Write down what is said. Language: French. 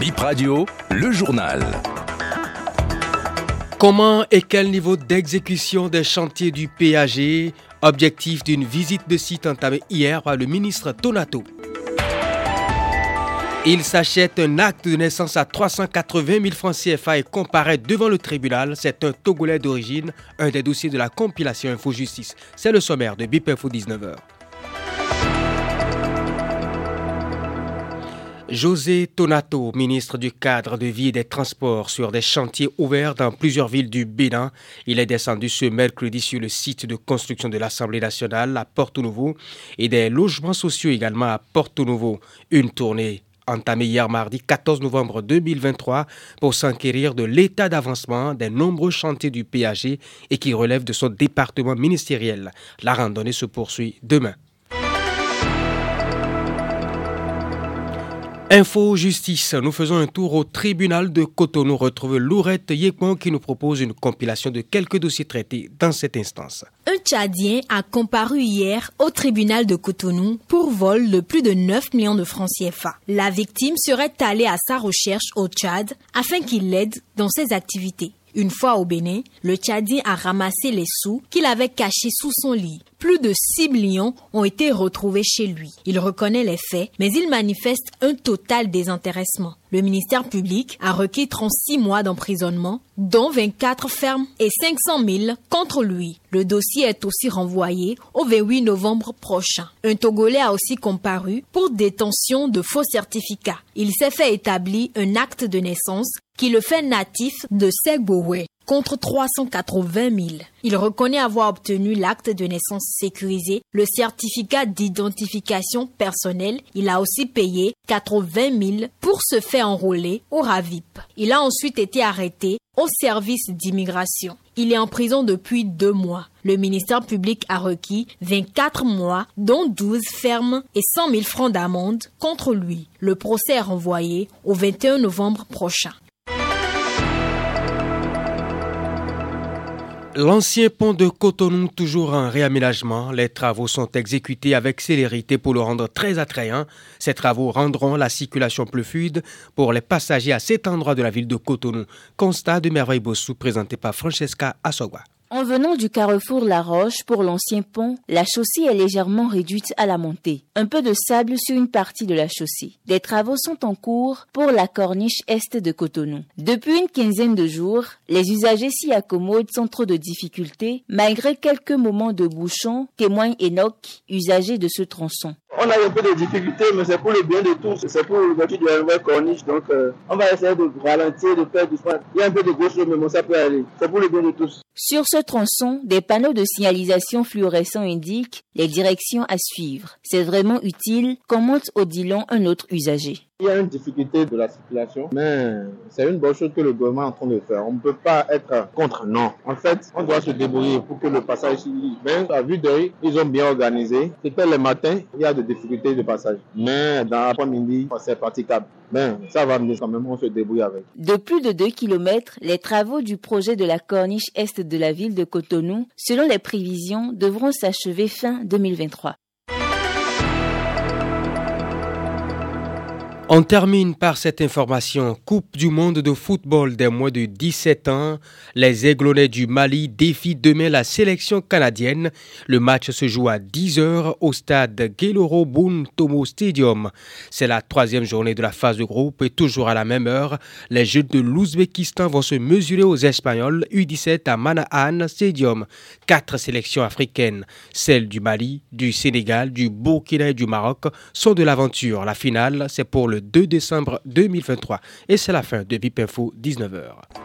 Bip Radio, le journal. Comment et quel niveau d'exécution des chantiers du PAG Objectif d'une visite de site entamée hier par le ministre Tonato. Il s'achète un acte de naissance à 380 000 francs CFA et comparaît devant le tribunal. C'est un Togolais d'origine, un des dossiers de la compilation Info Justice. C'est le sommaire de BIP Info 19h. José Tonato, ministre du cadre de vie et des transports sur des chantiers ouverts dans plusieurs villes du Bénin. Il est descendu ce mercredi sur le site de construction de l'Assemblée nationale à Porto Nouveau et des logements sociaux également à Porto Nouveau. Une tournée entamée hier mardi 14 novembre 2023 pour s'enquérir de l'état d'avancement des nombreux chantiers du PAG et qui relèvent de son département ministériel. La randonnée se poursuit demain. Info Justice, nous faisons un tour au tribunal de Cotonou. Retrouve Lourette Yekman qui nous propose une compilation de quelques dossiers traités dans cette instance. Un Tchadien a comparu hier au tribunal de Cotonou pour vol de plus de 9 millions de francs CFA. La victime serait allée à sa recherche au Tchad afin qu'il l'aide dans ses activités. Une fois au Bénin, le Tchadien a ramassé les sous qu'il avait cachés sous son lit. Plus de 6 millions ont été retrouvés chez lui. Il reconnaît les faits, mais il manifeste un total désintéressement. Le ministère public a requis 36 mois d'emprisonnement, dont 24 fermes et 500 000 contre lui. Le dossier est aussi renvoyé au 28 novembre prochain. Un Togolais a aussi comparu pour détention de faux certificats. Il s'est fait établir un acte de naissance qui le fait natif de contre 380 000. Il reconnaît avoir obtenu l'acte de naissance sécurisé, le certificat d'identification personnelle. Il a aussi payé 80 000 pour se faire enrôler au RAVIP. Il a ensuite été arrêté au service d'immigration. Il est en prison depuis deux mois. Le ministère public a requis 24 mois, dont 12 fermes et 100 000 francs d'amende contre lui. Le procès est renvoyé au 21 novembre prochain. L'ancien pont de Cotonou, toujours en réaménagement, les travaux sont exécutés avec célérité pour le rendre très attrayant. Ces travaux rendront la circulation plus fluide pour les passagers à cet endroit de la ville de Cotonou. Constat de Merveille Bossou présenté par Francesca Assogua. En venant du carrefour La Roche pour l'ancien pont, la chaussée est légèrement réduite à la montée. Un peu de sable sur une partie de la chaussée. Des travaux sont en cours pour la corniche est de Cotonou. Depuis une quinzaine de jours, les usagers s'y accommodent sans trop de difficultés, malgré quelques moments de bouchon, témoigne Enoch, usager de ce tronçon. On a un peu de difficultés, mais c'est pour le bien de tous. C'est pour l'ouverture de la nouvelle corniche. Donc, euh, on va essayer de ralentir, de faire doucement. Il y a un peu de gauche, mais bon, ça peut aller. C'est pour le bien de tous. Sur ce tronçon, des panneaux de signalisation fluorescents indiquent les directions à suivre. C'est vraiment utile, commente Odilon, un autre usager. Il y a une difficulté de la circulation, mais c'est une bonne chose que le gouvernement est en train de faire. On ne peut pas être contre, non. En fait, on doit se débrouiller pour que le passage soit. Mais à vue d'œil, ils ont bien organisé. C'était le matin, il y a des difficultés de passage. Mais dans l'après-midi, c'est praticable. Mais ça va venir quand même, on se débrouille avec. De plus de 2 km, les travaux du projet de la corniche est de la ville de Cotonou, selon les prévisions, devront s'achever fin 2023. On termine par cette information. Coupe du monde de football des moins de 17 ans. Les Aiglonnais du Mali défient demain la sélection canadienne. Le match se joue à 10h au stade Geloro Tomo Stadium. C'est la troisième journée de la phase de groupe et toujours à la même heure, les Jeux de l'Ouzbékistan vont se mesurer aux Espagnols U17 à Manahan Stadium. Quatre sélections africaines, celles du Mali, du Sénégal, du Burkina et du Maroc, sont de l'aventure. La finale, c'est pour le 2 décembre 2023. Et c'est la fin de Bip Info 19h.